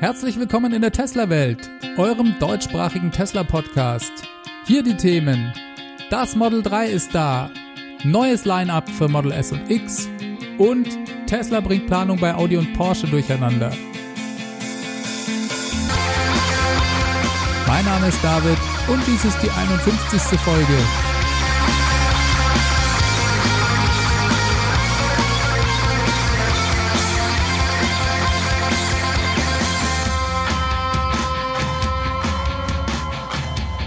Herzlich willkommen in der Tesla-Welt, eurem deutschsprachigen Tesla-Podcast. Hier die Themen. Das Model 3 ist da, neues Line-up für Model S und X und Tesla bringt Planung bei Audi und Porsche durcheinander. Mein Name ist David und dies ist die 51. Folge.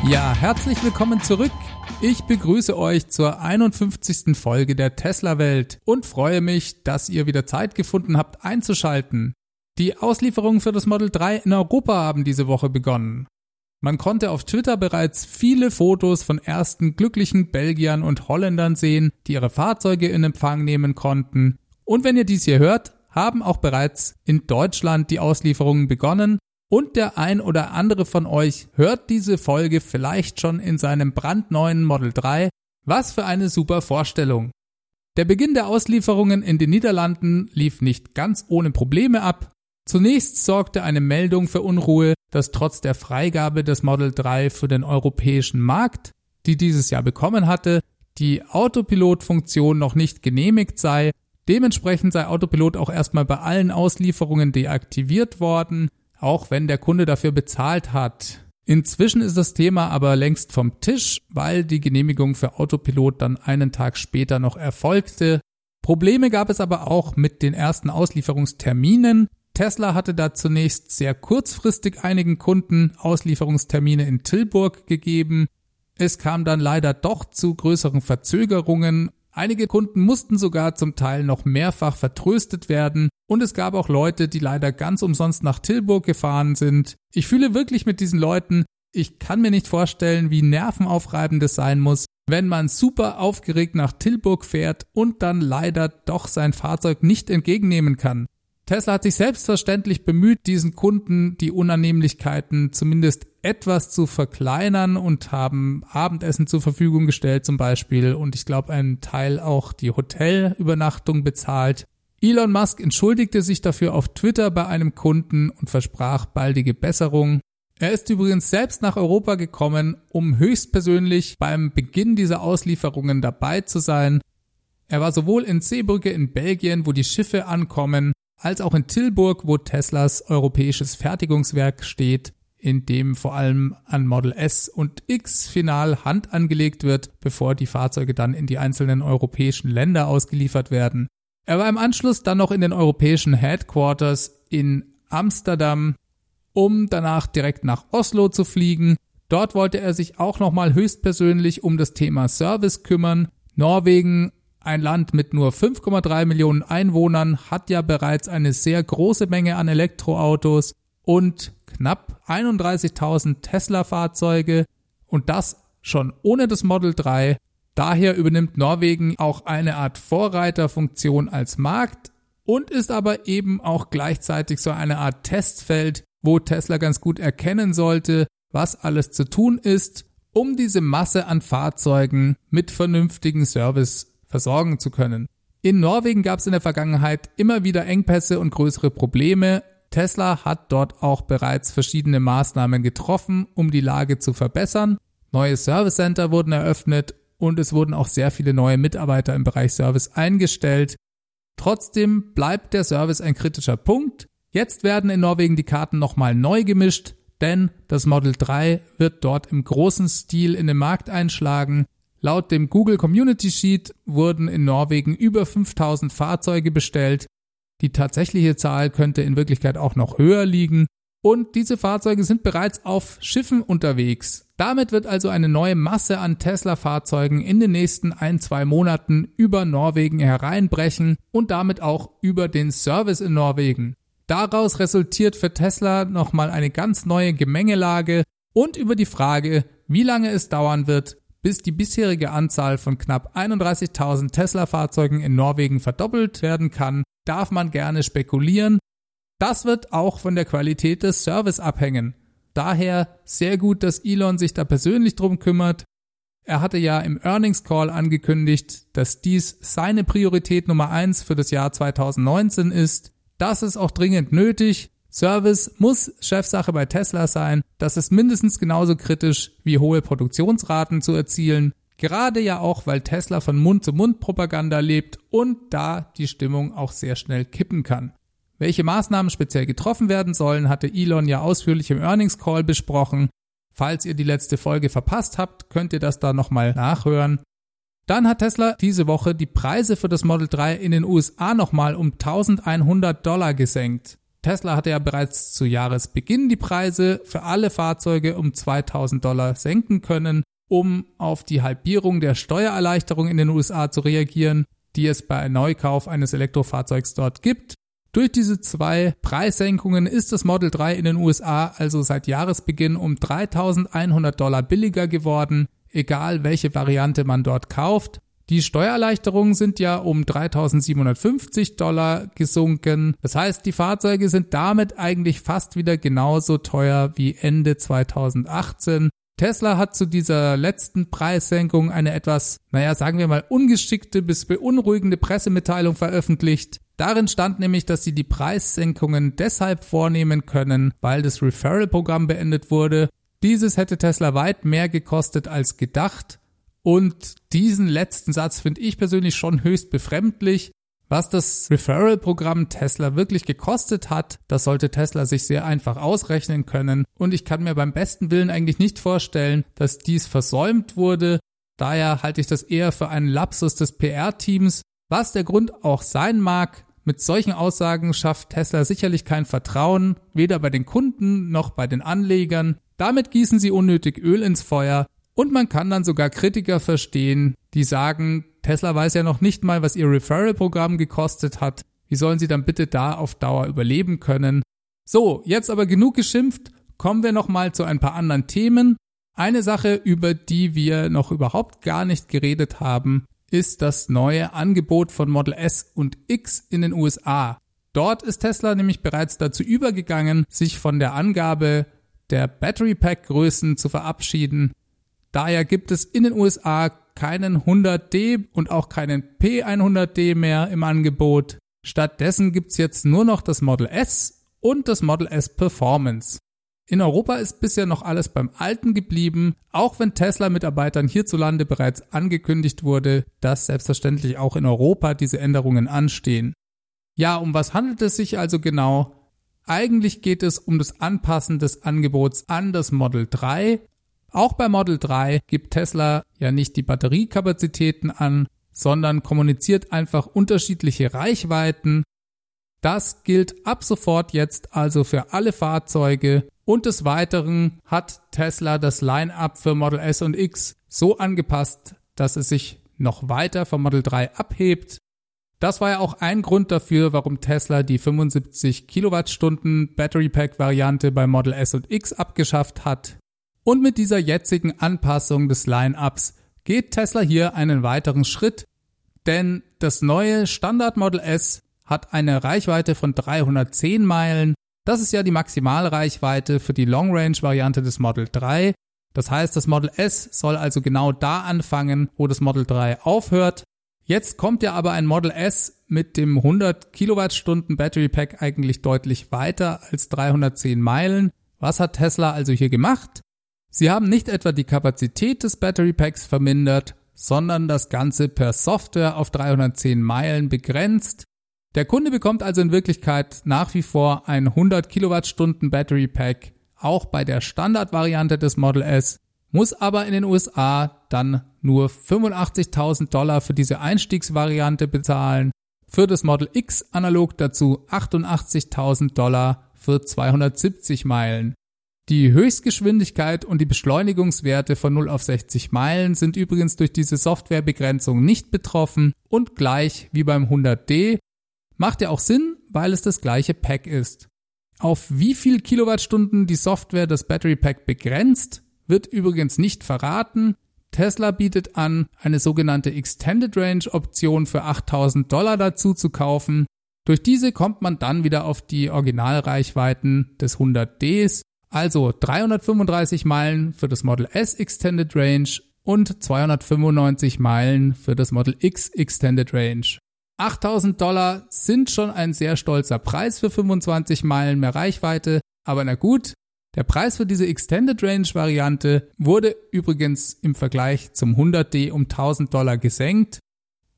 Ja, herzlich willkommen zurück. Ich begrüße euch zur 51. Folge der Tesla Welt und freue mich, dass ihr wieder Zeit gefunden habt einzuschalten. Die Auslieferungen für das Model 3 in Europa haben diese Woche begonnen. Man konnte auf Twitter bereits viele Fotos von ersten glücklichen Belgiern und Holländern sehen, die ihre Fahrzeuge in Empfang nehmen konnten. Und wenn ihr dies hier hört, haben auch bereits in Deutschland die Auslieferungen begonnen und der ein oder andere von euch hört diese Folge vielleicht schon in seinem brandneuen Model 3. Was für eine super Vorstellung. Der Beginn der Auslieferungen in den Niederlanden lief nicht ganz ohne Probleme ab. Zunächst sorgte eine Meldung für Unruhe, dass trotz der Freigabe des Model 3 für den europäischen Markt, die dieses Jahr bekommen hatte, die Autopilot-Funktion noch nicht genehmigt sei. Dementsprechend sei Autopilot auch erstmal bei allen Auslieferungen deaktiviert worden auch wenn der Kunde dafür bezahlt hat. Inzwischen ist das Thema aber längst vom Tisch, weil die Genehmigung für Autopilot dann einen Tag später noch erfolgte. Probleme gab es aber auch mit den ersten Auslieferungsterminen. Tesla hatte da zunächst sehr kurzfristig einigen Kunden Auslieferungstermine in Tilburg gegeben. Es kam dann leider doch zu größeren Verzögerungen Einige Kunden mussten sogar zum Teil noch mehrfach vertröstet werden und es gab auch Leute, die leider ganz umsonst nach Tilburg gefahren sind. Ich fühle wirklich mit diesen Leuten, ich kann mir nicht vorstellen, wie nervenaufreibend es sein muss, wenn man super aufgeregt nach Tilburg fährt und dann leider doch sein Fahrzeug nicht entgegennehmen kann. Tesla hat sich selbstverständlich bemüht, diesen Kunden die Unannehmlichkeiten zumindest etwas zu verkleinern und haben Abendessen zur Verfügung gestellt zum Beispiel und ich glaube einen Teil auch die Hotelübernachtung bezahlt. Elon Musk entschuldigte sich dafür auf Twitter bei einem Kunden und versprach baldige Besserung. Er ist übrigens selbst nach Europa gekommen, um höchstpersönlich beim Beginn dieser Auslieferungen dabei zu sein. Er war sowohl in Seebrücke in Belgien, wo die Schiffe ankommen, als auch in Tilburg, wo Teslas europäisches Fertigungswerk steht, in dem vor allem an Model S und X final Hand angelegt wird, bevor die Fahrzeuge dann in die einzelnen europäischen Länder ausgeliefert werden. Er war im Anschluss dann noch in den europäischen Headquarters in Amsterdam, um danach direkt nach Oslo zu fliegen. Dort wollte er sich auch nochmal höchstpersönlich um das Thema Service kümmern. Norwegen ein Land mit nur 5,3 Millionen Einwohnern hat ja bereits eine sehr große Menge an Elektroautos und knapp 31.000 Tesla-Fahrzeuge und das schon ohne das Model 3. Daher übernimmt Norwegen auch eine Art Vorreiterfunktion als Markt und ist aber eben auch gleichzeitig so eine Art Testfeld, wo Tesla ganz gut erkennen sollte, was alles zu tun ist, um diese Masse an Fahrzeugen mit vernünftigen Service versorgen zu können. In Norwegen gab es in der Vergangenheit immer wieder Engpässe und größere Probleme. Tesla hat dort auch bereits verschiedene Maßnahmen getroffen, um die Lage zu verbessern. Neue Service Center wurden eröffnet und es wurden auch sehr viele neue Mitarbeiter im Bereich Service eingestellt. Trotzdem bleibt der Service ein kritischer Punkt. Jetzt werden in Norwegen die Karten nochmal neu gemischt, denn das Model 3 wird dort im großen Stil in den Markt einschlagen. Laut dem Google Community Sheet wurden in Norwegen über 5000 Fahrzeuge bestellt. Die tatsächliche Zahl könnte in Wirklichkeit auch noch höher liegen. Und diese Fahrzeuge sind bereits auf Schiffen unterwegs. Damit wird also eine neue Masse an Tesla-Fahrzeugen in den nächsten ein, zwei Monaten über Norwegen hereinbrechen und damit auch über den Service in Norwegen. Daraus resultiert für Tesla nochmal eine ganz neue Gemengelage und über die Frage, wie lange es dauern wird, bis die bisherige Anzahl von knapp 31.000 Tesla-Fahrzeugen in Norwegen verdoppelt werden kann, darf man gerne spekulieren. Das wird auch von der Qualität des Service abhängen. Daher sehr gut, dass Elon sich da persönlich drum kümmert. Er hatte ja im Earnings Call angekündigt, dass dies seine Priorität Nummer eins für das Jahr 2019 ist. Das ist auch dringend nötig. Service muss Chefsache bei Tesla sein. Das ist mindestens genauso kritisch wie hohe Produktionsraten zu erzielen. Gerade ja auch, weil Tesla von Mund-zu-Mund-Propaganda lebt und da die Stimmung auch sehr schnell kippen kann. Welche Maßnahmen speziell getroffen werden sollen, hatte Elon ja ausführlich im Earnings Call besprochen. Falls ihr die letzte Folge verpasst habt, könnt ihr das da nochmal nachhören. Dann hat Tesla diese Woche die Preise für das Model 3 in den USA nochmal um 1100 Dollar gesenkt. Tesla hatte ja bereits zu Jahresbeginn die Preise für alle Fahrzeuge um 2000 Dollar senken können, um auf die Halbierung der Steuererleichterung in den USA zu reagieren, die es bei Neukauf eines Elektrofahrzeugs dort gibt. Durch diese zwei Preissenkungen ist das Model 3 in den USA also seit Jahresbeginn um 3100 Dollar billiger geworden, egal welche Variante man dort kauft. Die Steuererleichterungen sind ja um 3750 Dollar gesunken. Das heißt, die Fahrzeuge sind damit eigentlich fast wieder genauso teuer wie Ende 2018. Tesla hat zu dieser letzten Preissenkung eine etwas, naja, sagen wir mal, ungeschickte bis beunruhigende Pressemitteilung veröffentlicht. Darin stand nämlich, dass sie die Preissenkungen deshalb vornehmen können, weil das Referral-Programm beendet wurde. Dieses hätte Tesla weit mehr gekostet als gedacht und diesen letzten Satz finde ich persönlich schon höchst befremdlich. Was das Referral-Programm Tesla wirklich gekostet hat, das sollte Tesla sich sehr einfach ausrechnen können. Und ich kann mir beim besten Willen eigentlich nicht vorstellen, dass dies versäumt wurde. Daher halte ich das eher für einen Lapsus des PR-Teams. Was der Grund auch sein mag, mit solchen Aussagen schafft Tesla sicherlich kein Vertrauen, weder bei den Kunden noch bei den Anlegern. Damit gießen sie unnötig Öl ins Feuer und man kann dann sogar Kritiker verstehen, die sagen, Tesla weiß ja noch nicht mal, was ihr Referral-Programm gekostet hat. Wie sollen sie dann bitte da auf Dauer überleben können? So, jetzt aber genug geschimpft. Kommen wir nochmal zu ein paar anderen Themen. Eine Sache, über die wir noch überhaupt gar nicht geredet haben, ist das neue Angebot von Model S und X in den USA. Dort ist Tesla nämlich bereits dazu übergegangen, sich von der Angabe der Battery Pack Größen zu verabschieden Daher gibt es in den USA keinen 100D und auch keinen P100D mehr im Angebot. Stattdessen gibt's jetzt nur noch das Model S und das Model S Performance. In Europa ist bisher noch alles beim Alten geblieben, auch wenn Tesla-Mitarbeitern hierzulande bereits angekündigt wurde, dass selbstverständlich auch in Europa diese Änderungen anstehen. Ja, um was handelt es sich also genau? Eigentlich geht es um das Anpassen des Angebots an das Model 3 auch bei Model 3 gibt Tesla ja nicht die Batteriekapazitäten an, sondern kommuniziert einfach unterschiedliche Reichweiten. Das gilt ab sofort jetzt also für alle Fahrzeuge und des Weiteren hat Tesla das Line-up für Model S und X so angepasst, dass es sich noch weiter vom Model 3 abhebt. Das war ja auch ein Grund dafür, warum Tesla die 75 Kilowattstunden Battery Pack Variante bei Model S und X abgeschafft hat. Und mit dieser jetzigen Anpassung des Line-ups geht Tesla hier einen weiteren Schritt, denn das neue Standard Model S hat eine Reichweite von 310 Meilen. Das ist ja die Maximalreichweite für die Long Range Variante des Model 3. Das heißt, das Model S soll also genau da anfangen, wo das Model 3 aufhört. Jetzt kommt ja aber ein Model S mit dem 100 Kilowattstunden Battery Pack eigentlich deutlich weiter als 310 Meilen. Was hat Tesla also hier gemacht? Sie haben nicht etwa die Kapazität des Battery Packs vermindert, sondern das Ganze per Software auf 310 Meilen begrenzt. Der Kunde bekommt also in Wirklichkeit nach wie vor ein 100 Kilowattstunden Battery Pack, auch bei der Standardvariante des Model S, muss aber in den USA dann nur 85.000 Dollar für diese Einstiegsvariante bezahlen, für das Model X analog dazu 88.000 Dollar für 270 Meilen. Die Höchstgeschwindigkeit und die Beschleunigungswerte von 0 auf 60 Meilen sind übrigens durch diese Softwarebegrenzung nicht betroffen und gleich wie beim 100D macht ja auch Sinn, weil es das gleiche Pack ist. Auf wie viel Kilowattstunden die Software das Battery Pack begrenzt, wird übrigens nicht verraten. Tesla bietet an, eine sogenannte Extended Range Option für 8000 Dollar dazu zu kaufen. Durch diese kommt man dann wieder auf die Originalreichweiten des 100Ds also 335 Meilen für das Model S Extended Range und 295 Meilen für das Model X Extended Range. 8000 Dollar sind schon ein sehr stolzer Preis für 25 Meilen mehr Reichweite, aber na gut, der Preis für diese Extended Range Variante wurde übrigens im Vergleich zum 100D um 1000 Dollar gesenkt.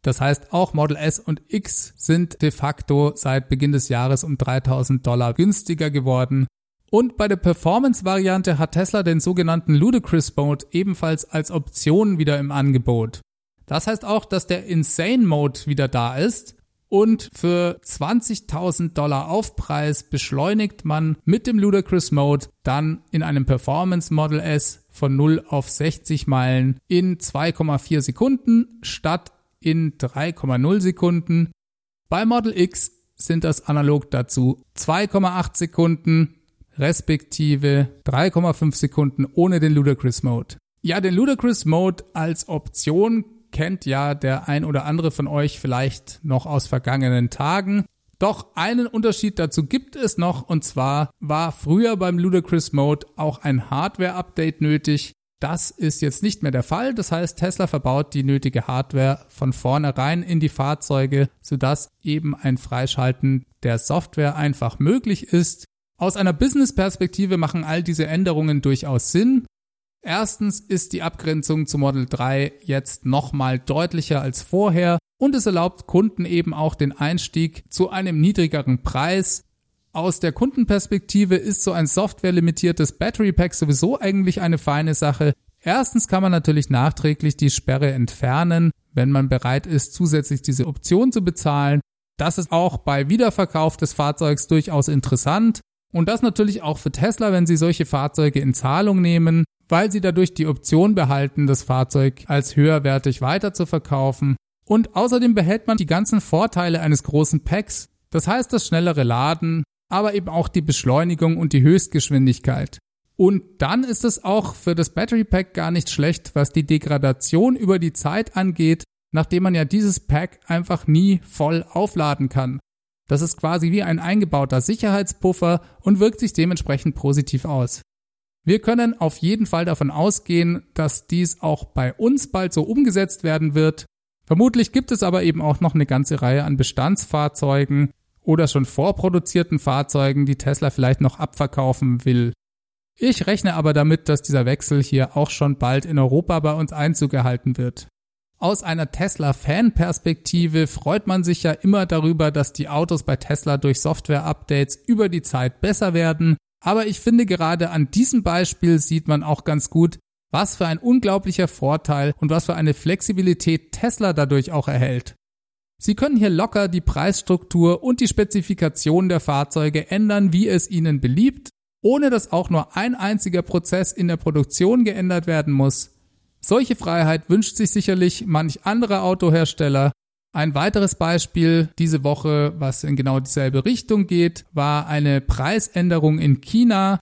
Das heißt, auch Model S und X sind de facto seit Beginn des Jahres um 3000 Dollar günstiger geworden. Und bei der Performance-Variante hat Tesla den sogenannten Ludicrous Mode ebenfalls als Option wieder im Angebot. Das heißt auch, dass der Insane Mode wieder da ist und für 20.000 Dollar Aufpreis beschleunigt man mit dem Ludicrous Mode dann in einem Performance Model S von 0 auf 60 Meilen in 2,4 Sekunden statt in 3,0 Sekunden. Bei Model X sind das analog dazu 2,8 Sekunden respektive 3,5 Sekunden ohne den Ludicrous Mode. Ja, den Ludicrous Mode als Option kennt ja der ein oder andere von euch vielleicht noch aus vergangenen Tagen. Doch einen Unterschied dazu gibt es noch und zwar war früher beim Ludicrous Mode auch ein Hardware-Update nötig. Das ist jetzt nicht mehr der Fall. Das heißt, Tesla verbaut die nötige Hardware von vornherein in die Fahrzeuge, sodass eben ein Freischalten der Software einfach möglich ist. Aus einer Business-Perspektive machen all diese Änderungen durchaus Sinn. Erstens ist die Abgrenzung zu Model 3 jetzt nochmal deutlicher als vorher und es erlaubt Kunden eben auch den Einstieg zu einem niedrigeren Preis. Aus der Kundenperspektive ist so ein softwarelimitiertes Battery Pack sowieso eigentlich eine feine Sache. Erstens kann man natürlich nachträglich die Sperre entfernen, wenn man bereit ist, zusätzlich diese Option zu bezahlen. Das ist auch bei Wiederverkauf des Fahrzeugs durchaus interessant. Und das natürlich auch für Tesla, wenn sie solche Fahrzeuge in Zahlung nehmen weil sie dadurch die Option behalten, das Fahrzeug als höherwertig weiter zu verkaufen. Und außerdem behält man die ganzen Vorteile eines großen Packs, das heißt das schnellere Laden, aber eben auch die Beschleunigung und die Höchstgeschwindigkeit. Und dann ist es auch für das Battery Pack gar nicht schlecht, was die Degradation über die Zeit angeht, nachdem man ja dieses Pack einfach nie voll aufladen kann. Das ist quasi wie ein eingebauter Sicherheitspuffer und wirkt sich dementsprechend positiv aus. Wir können auf jeden Fall davon ausgehen, dass dies auch bei uns bald so umgesetzt werden wird. Vermutlich gibt es aber eben auch noch eine ganze Reihe an Bestandsfahrzeugen oder schon vorproduzierten Fahrzeugen, die Tesla vielleicht noch abverkaufen will. Ich rechne aber damit, dass dieser Wechsel hier auch schon bald in Europa bei uns Einzug erhalten wird. Aus einer Tesla-Fan-Perspektive freut man sich ja immer darüber, dass die Autos bei Tesla durch Software-Updates über die Zeit besser werden aber ich finde gerade an diesem Beispiel sieht man auch ganz gut, was für ein unglaublicher Vorteil und was für eine Flexibilität Tesla dadurch auch erhält. Sie können hier locker die Preisstruktur und die Spezifikation der Fahrzeuge ändern, wie es Ihnen beliebt, ohne dass auch nur ein einziger Prozess in der Produktion geändert werden muss. Solche Freiheit wünscht sich sicherlich manch anderer Autohersteller ein weiteres Beispiel diese Woche, was in genau dieselbe Richtung geht, war eine Preisänderung in China.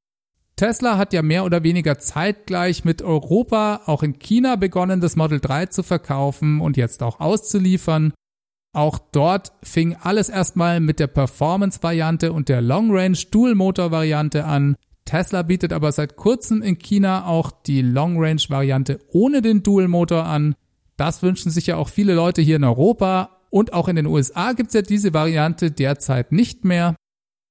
Tesla hat ja mehr oder weniger zeitgleich mit Europa auch in China begonnen, das Model 3 zu verkaufen und jetzt auch auszuliefern. Auch dort fing alles erstmal mit der Performance-Variante und der Long-Range Dual-Motor-Variante an. Tesla bietet aber seit kurzem in China auch die Long-Range-Variante ohne den Dual-Motor an. Das wünschen sich ja auch viele Leute hier in Europa und auch in den USA gibt es ja diese Variante derzeit nicht mehr.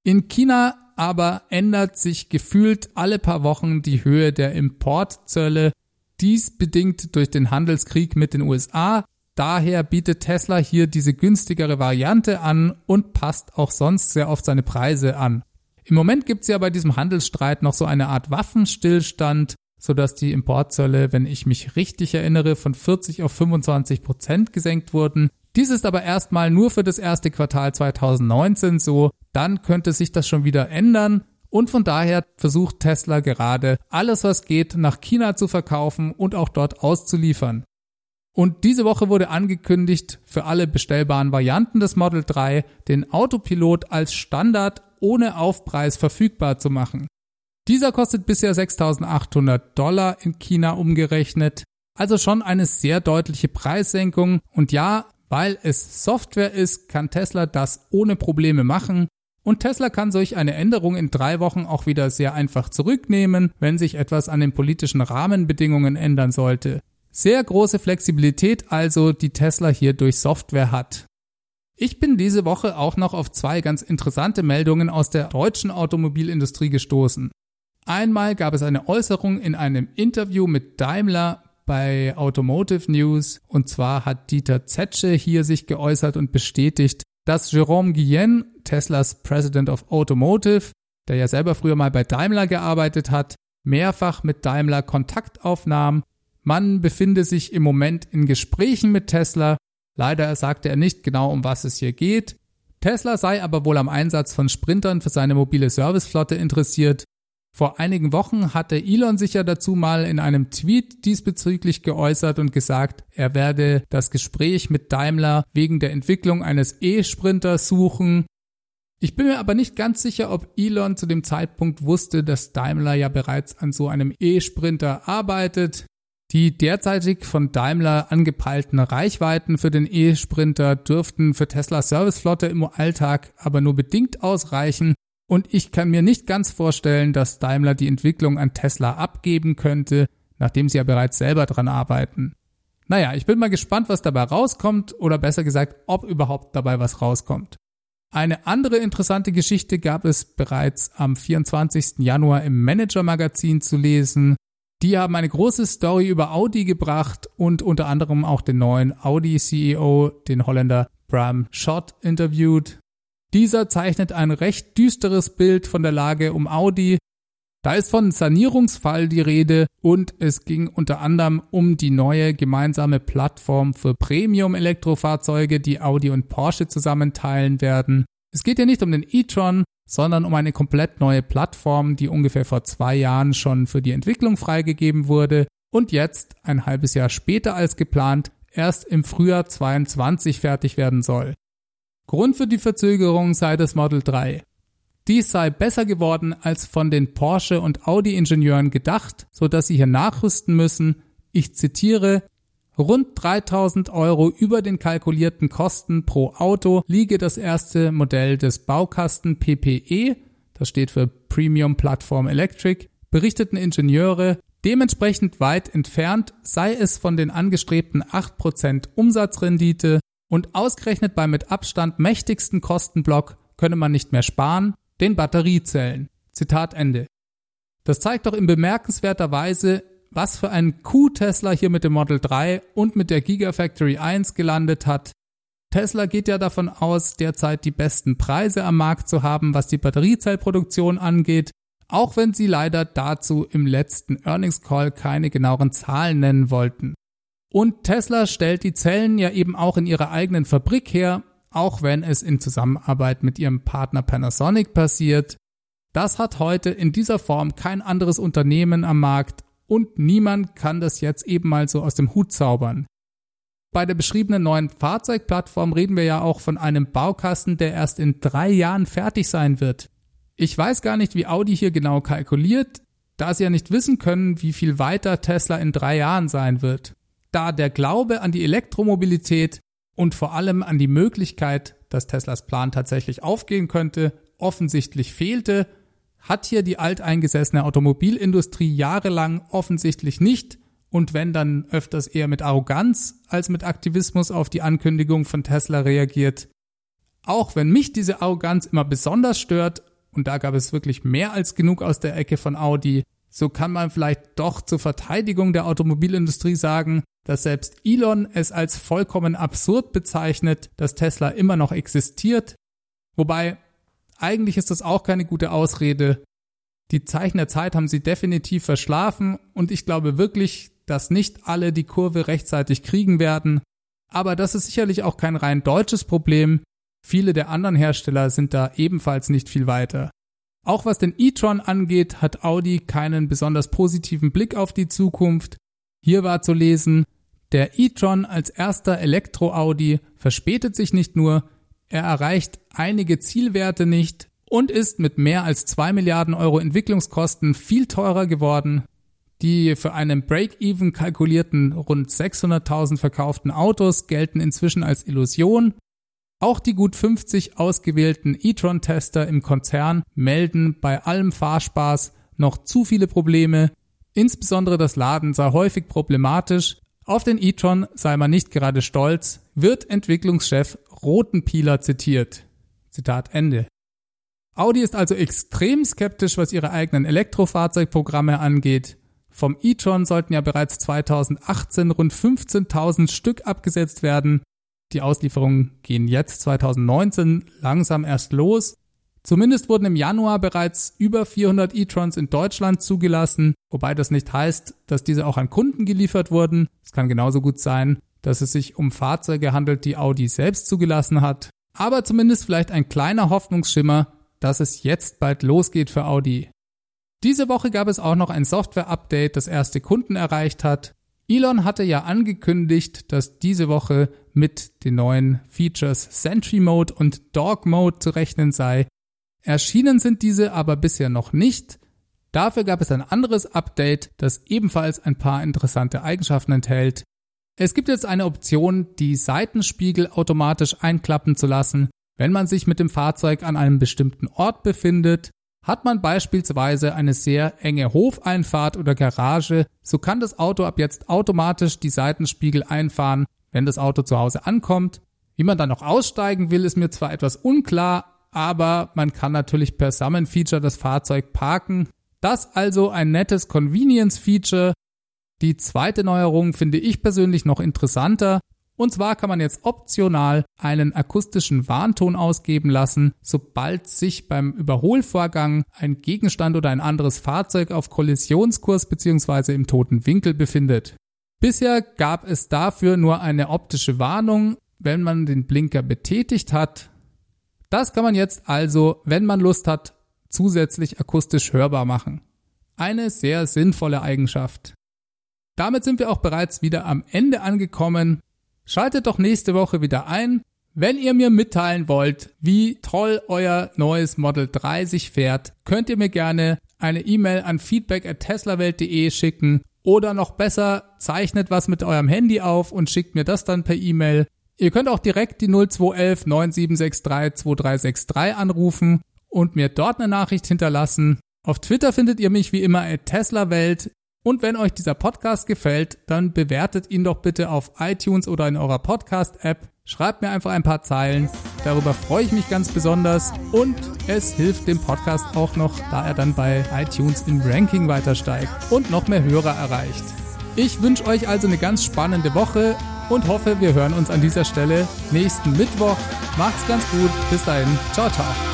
In China aber ändert sich gefühlt alle paar Wochen die Höhe der Importzölle. Dies bedingt durch den Handelskrieg mit den USA. Daher bietet Tesla hier diese günstigere Variante an und passt auch sonst sehr oft seine Preise an. Im Moment gibt es ja bei diesem Handelsstreit noch so eine Art Waffenstillstand sodass die Importzölle, wenn ich mich richtig erinnere, von 40 auf 25 Prozent gesenkt wurden. Dies ist aber erstmal nur für das erste Quartal 2019 so, dann könnte sich das schon wieder ändern. Und von daher versucht Tesla gerade alles, was geht, nach China zu verkaufen und auch dort auszuliefern. Und diese Woche wurde angekündigt, für alle bestellbaren Varianten des Model 3 den Autopilot als Standard ohne Aufpreis verfügbar zu machen. Dieser kostet bisher 6.800 Dollar in China umgerechnet, also schon eine sehr deutliche Preissenkung. Und ja, weil es Software ist, kann Tesla das ohne Probleme machen. Und Tesla kann solch eine Änderung in drei Wochen auch wieder sehr einfach zurücknehmen, wenn sich etwas an den politischen Rahmenbedingungen ändern sollte. Sehr große Flexibilität also, die Tesla hier durch Software hat. Ich bin diese Woche auch noch auf zwei ganz interessante Meldungen aus der deutschen Automobilindustrie gestoßen. Einmal gab es eine Äußerung in einem Interview mit Daimler bei Automotive News und zwar hat Dieter Zetsche hier sich geäußert und bestätigt, dass Jérôme Guillen, Teslas President of Automotive, der ja selber früher mal bei Daimler gearbeitet hat, mehrfach mit Daimler Kontakt aufnahm. Man befinde sich im Moment in Gesprächen mit Tesla. Leider sagte er nicht genau, um was es hier geht. Tesla sei aber wohl am Einsatz von Sprintern für seine mobile Serviceflotte interessiert vor einigen Wochen hatte Elon sich ja dazu mal in einem Tweet diesbezüglich geäußert und gesagt, er werde das Gespräch mit Daimler wegen der Entwicklung eines E-Sprinters suchen. Ich bin mir aber nicht ganz sicher, ob Elon zu dem Zeitpunkt wusste, dass Daimler ja bereits an so einem E-Sprinter arbeitet. Die derzeitig von Daimler angepeilten Reichweiten für den E-Sprinter dürften für Tesla Serviceflotte im Alltag aber nur bedingt ausreichen, und ich kann mir nicht ganz vorstellen, dass Daimler die Entwicklung an Tesla abgeben könnte, nachdem sie ja bereits selber dran arbeiten. Naja, ich bin mal gespannt, was dabei rauskommt oder besser gesagt, ob überhaupt dabei was rauskommt. Eine andere interessante Geschichte gab es bereits am 24. Januar im Manager-Magazin zu lesen. Die haben eine große Story über Audi gebracht und unter anderem auch den neuen Audi-CEO, den Holländer Bram Schott, interviewt. Dieser zeichnet ein recht düsteres Bild von der Lage um Audi. Da ist von Sanierungsfall die Rede und es ging unter anderem um die neue gemeinsame Plattform für Premium-Elektrofahrzeuge, die Audi und Porsche zusammenteilen werden. Es geht ja nicht um den e-tron, sondern um eine komplett neue Plattform, die ungefähr vor zwei Jahren schon für die Entwicklung freigegeben wurde und jetzt, ein halbes Jahr später als geplant, erst im Frühjahr 22 fertig werden soll. Grund für die Verzögerung sei das Model 3. Dies sei besser geworden als von den Porsche und Audi Ingenieuren gedacht, so dass sie hier nachrüsten müssen. Ich zitiere, Rund 3000 Euro über den kalkulierten Kosten pro Auto liege das erste Modell des Baukasten PPE, das steht für Premium Platform Electric, berichteten Ingenieure, dementsprechend weit entfernt sei es von den angestrebten 8% Umsatzrendite und ausgerechnet beim mit Abstand mächtigsten Kostenblock könne man nicht mehr sparen, den Batteriezellen. Zitat Ende. Das zeigt doch in bemerkenswerter Weise, was für ein Coup Tesla hier mit dem Model 3 und mit der Gigafactory 1 gelandet hat. Tesla geht ja davon aus, derzeit die besten Preise am Markt zu haben, was die Batteriezellproduktion angeht, auch wenn sie leider dazu im letzten Earnings Call keine genaueren Zahlen nennen wollten. Und Tesla stellt die Zellen ja eben auch in ihrer eigenen Fabrik her, auch wenn es in Zusammenarbeit mit ihrem Partner Panasonic passiert. Das hat heute in dieser Form kein anderes Unternehmen am Markt und niemand kann das jetzt eben mal so aus dem Hut zaubern. Bei der beschriebenen neuen Fahrzeugplattform reden wir ja auch von einem Baukasten, der erst in drei Jahren fertig sein wird. Ich weiß gar nicht, wie Audi hier genau kalkuliert, da sie ja nicht wissen können, wie viel weiter Tesla in drei Jahren sein wird da der Glaube an die Elektromobilität und vor allem an die Möglichkeit, dass Teslas Plan tatsächlich aufgehen könnte, offensichtlich fehlte, hat hier die alteingesessene Automobilindustrie jahrelang offensichtlich nicht und wenn dann öfters eher mit Arroganz als mit Aktivismus auf die Ankündigung von Tesla reagiert. Auch wenn mich diese Arroganz immer besonders stört, und da gab es wirklich mehr als genug aus der Ecke von Audi, so kann man vielleicht doch zur Verteidigung der Automobilindustrie sagen, dass selbst Elon es als vollkommen absurd bezeichnet, dass Tesla immer noch existiert. Wobei, eigentlich ist das auch keine gute Ausrede. Die Zeichen der Zeit haben sie definitiv verschlafen und ich glaube wirklich, dass nicht alle die Kurve rechtzeitig kriegen werden. Aber das ist sicherlich auch kein rein deutsches Problem. Viele der anderen Hersteller sind da ebenfalls nicht viel weiter. Auch was den e-tron angeht, hat Audi keinen besonders positiven Blick auf die Zukunft. Hier war zu lesen, der e-tron als erster Elektro-Audi verspätet sich nicht nur, er erreicht einige Zielwerte nicht und ist mit mehr als 2 Milliarden Euro Entwicklungskosten viel teurer geworden. Die für einen Break-Even kalkulierten rund 600.000 verkauften Autos gelten inzwischen als Illusion auch die gut 50 ausgewählten e-tron-Tester im Konzern melden bei allem Fahrspaß noch zu viele Probleme. Insbesondere das Laden sei häufig problematisch. Auf den e-tron sei man nicht gerade stolz. Wird Entwicklungschef Rotenpieler zitiert. Zitat Ende. Audi ist also extrem skeptisch, was ihre eigenen Elektrofahrzeugprogramme angeht. Vom e-tron sollten ja bereits 2018 rund 15.000 Stück abgesetzt werden. Die Auslieferungen gehen jetzt 2019 langsam erst los. Zumindest wurden im Januar bereits über 400 e-trons in Deutschland zugelassen, wobei das nicht heißt, dass diese auch an Kunden geliefert wurden. Es kann genauso gut sein, dass es sich um Fahrzeuge handelt, die Audi selbst zugelassen hat. Aber zumindest vielleicht ein kleiner Hoffnungsschimmer, dass es jetzt bald losgeht für Audi. Diese Woche gab es auch noch ein Software-Update, das erste Kunden erreicht hat. Elon hatte ja angekündigt, dass diese Woche mit den neuen Features Sentry Mode und Dog Mode zu rechnen sei. Erschienen sind diese aber bisher noch nicht. Dafür gab es ein anderes Update, das ebenfalls ein paar interessante Eigenschaften enthält. Es gibt jetzt eine Option, die Seitenspiegel automatisch einklappen zu lassen, wenn man sich mit dem Fahrzeug an einem bestimmten Ort befindet. Hat man beispielsweise eine sehr enge Hofeinfahrt oder Garage, so kann das Auto ab jetzt automatisch die Seitenspiegel einfahren, wenn das Auto zu Hause ankommt. Wie man dann noch aussteigen will, ist mir zwar etwas unklar, aber man kann natürlich per Summon Feature das Fahrzeug parken. Das also ein nettes Convenience Feature. Die zweite Neuerung finde ich persönlich noch interessanter. Und zwar kann man jetzt optional einen akustischen Warnton ausgeben lassen, sobald sich beim Überholvorgang ein Gegenstand oder ein anderes Fahrzeug auf Kollisionskurs bzw. im toten Winkel befindet. Bisher gab es dafür nur eine optische Warnung, wenn man den Blinker betätigt hat. Das kann man jetzt also, wenn man Lust hat, zusätzlich akustisch hörbar machen. Eine sehr sinnvolle Eigenschaft. Damit sind wir auch bereits wieder am Ende angekommen. Schaltet doch nächste Woche wieder ein, wenn ihr mir mitteilen wollt, wie toll euer neues Model 3 sich fährt, könnt ihr mir gerne eine E-Mail an feedback@teslawelt.de schicken oder noch besser, zeichnet was mit eurem Handy auf und schickt mir das dann per E-Mail. Ihr könnt auch direkt die 0211 9763 2363 anrufen und mir dort eine Nachricht hinterlassen. Auf Twitter findet ihr mich wie immer at teslawelt. Und wenn euch dieser Podcast gefällt, dann bewertet ihn doch bitte auf iTunes oder in eurer Podcast-App. Schreibt mir einfach ein paar Zeilen. Darüber freue ich mich ganz besonders. Und es hilft dem Podcast auch noch, da er dann bei iTunes im Ranking weiter steigt und noch mehr Hörer erreicht. Ich wünsche euch also eine ganz spannende Woche und hoffe, wir hören uns an dieser Stelle nächsten Mittwoch. Macht's ganz gut. Bis dahin. Ciao, ciao.